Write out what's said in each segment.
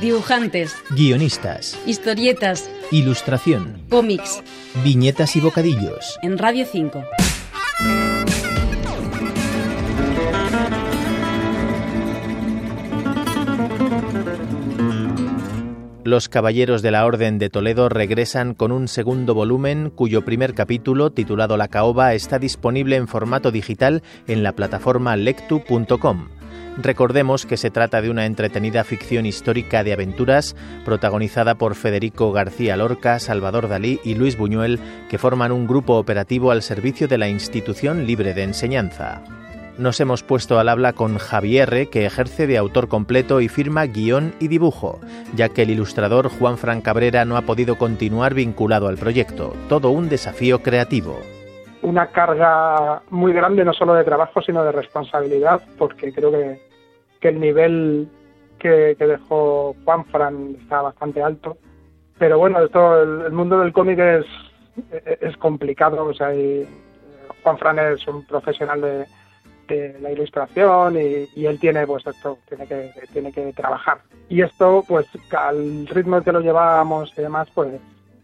Dibujantes, guionistas, historietas, ilustración, cómics, viñetas y bocadillos. en Radio 5. Los Caballeros de la Orden de Toledo regresan con un segundo volumen cuyo primer capítulo, titulado La Caoba, está disponible en formato digital en la plataforma lectu.com. Recordemos que se trata de una entretenida ficción histórica de aventuras protagonizada por Federico García Lorca, Salvador Dalí y Luis Buñuel, que forman un grupo operativo al servicio de la institución libre de enseñanza. Nos hemos puesto al habla con Javier, que ejerce de autor completo y firma guion y dibujo, ya que el ilustrador Juan Fran Cabrera no ha podido continuar vinculado al proyecto. Todo un desafío creativo una carga muy grande no solo de trabajo sino de responsabilidad porque creo que, que el nivel que, dejó Juan Fran está bastante alto. Pero bueno esto el, el mundo del cómic es es complicado o sea y Juan Fran es un profesional de, de la ilustración y, y, él tiene pues esto tiene que tiene que trabajar. Y esto pues al ritmo que lo llevábamos y demás pues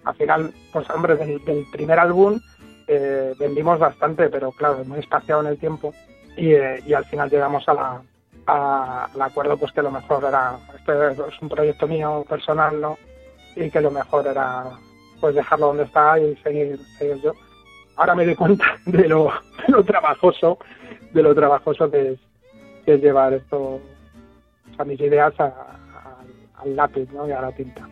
al final pues hombre del, del primer álbum eh, vendimos bastante, pero claro, muy espaciado en el tiempo y, eh, y al final llegamos a la, al acuerdo pues que lo mejor era, este es un proyecto mío personal, ¿no? Y que lo mejor era pues dejarlo donde está y seguir, seguir yo. Ahora me doy cuenta de lo, de lo trabajoso, de lo trabajoso que es, que es llevar esto, a mis ideas a, al lápiz, ¿no? Y a la tinta.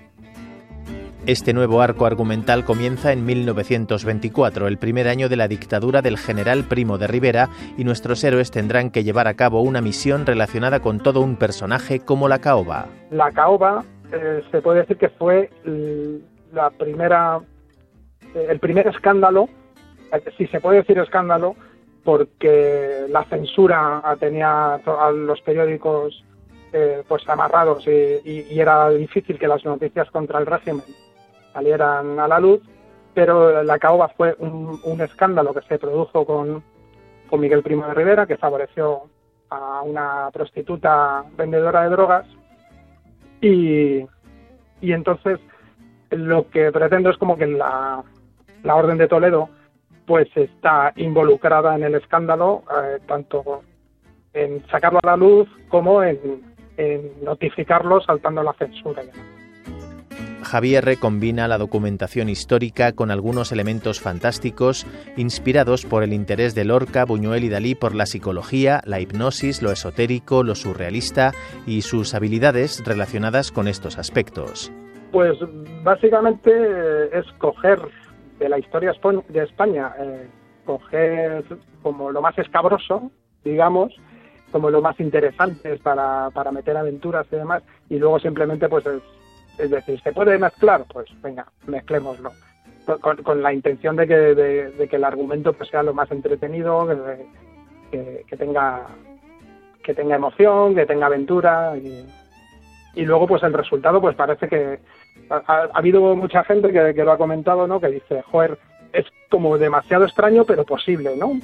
Este nuevo arco argumental comienza en 1924, el primer año de la dictadura del general Primo de Rivera, y nuestros héroes tendrán que llevar a cabo una misión relacionada con todo un personaje como la caoba. La caoba eh, se puede decir que fue la primera, el primer escándalo, si se puede decir escándalo, porque la censura tenía a los periódicos eh, pues amarrados y, era difícil que las noticias contra el régimen salieran a la luz, pero la caoba fue un, un escándalo que se produjo con, Miguel Primo de Rivera, que favoreció a una prostituta vendedora de drogas. Y, y entonces lo que pretendo es como que la, la Orden de Toledo pues está involucrada en el escándalo, eh, tanto en sacarlo a la luz como en notificarlo saltando la censura. Javier combina la documentación histórica con algunos elementos fantásticos inspirados por el interés de Lorca, Buñuel y Dalí por la psicología, la hipnosis, lo esotérico, lo surrealista y sus habilidades relacionadas con estos aspectos. Pues básicamente es coger de la historia de España, eh, coger como lo más escabroso, digamos, como lo más interesante para, para meter aventuras y demás, y luego simplemente pues es es decir, ¿se puede mezclar? Pues venga, mezclémoslo. Con, con la intención de que, de, que, el argumento pues, sea lo más entretenido, que, que, que, tenga que tenga emoción, que tenga aventura y, y luego pues el resultado pues parece que ha, ha habido mucha gente que, que, lo ha comentado, ¿no? Que dice, joder, es como demasiado extraño pero posible, ¿no?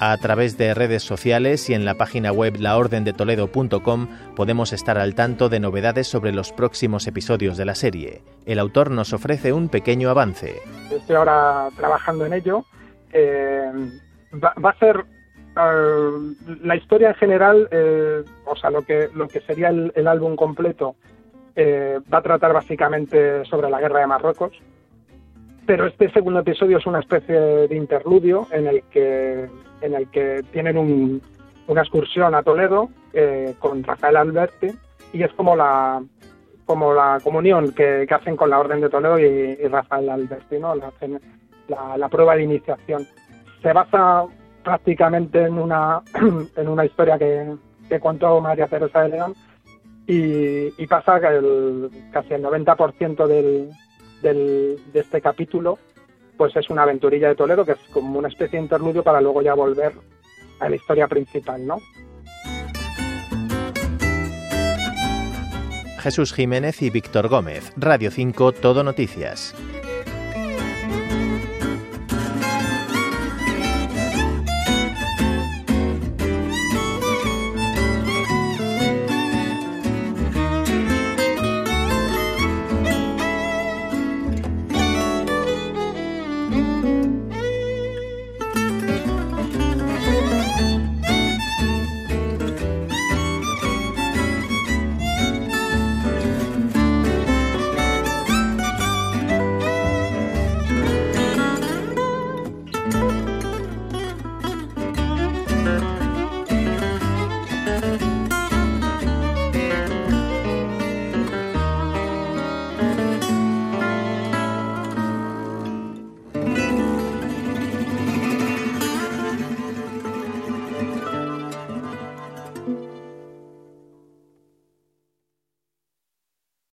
A través de redes sociales y en la página web laordendetoledo.com podemos estar al tanto de novedades sobre los próximos episodios de la serie. El autor nos ofrece un pequeño avance. Estoy ahora trabajando en ello. Eh, va, a ser uh, la historia en general, eh, o sea, lo que, lo que sería el, álbum completo, eh, va a tratar básicamente sobre la guerra de Marruecos. Pero este segundo episodio es una especie de interludio en el que en el que tienen un, una excursión a Toledo eh, con Rafael Alberti y es como la como la comunión que, hacen con la Orden de Toledo y, Rafael Alberti, ¿no? La, la, la, prueba de iniciación. Se basa prácticamente en una en una historia que, que contó María Teresa de León y, y pasa que el, casi el 90% del, del, de este capítulo pues es una aventurilla de Toledo que es como una especie de interludio para luego ya volver a la historia principal, ¿no? Jesús Jiménez y Víctor Gómez, Radio 5, Todo Noticias.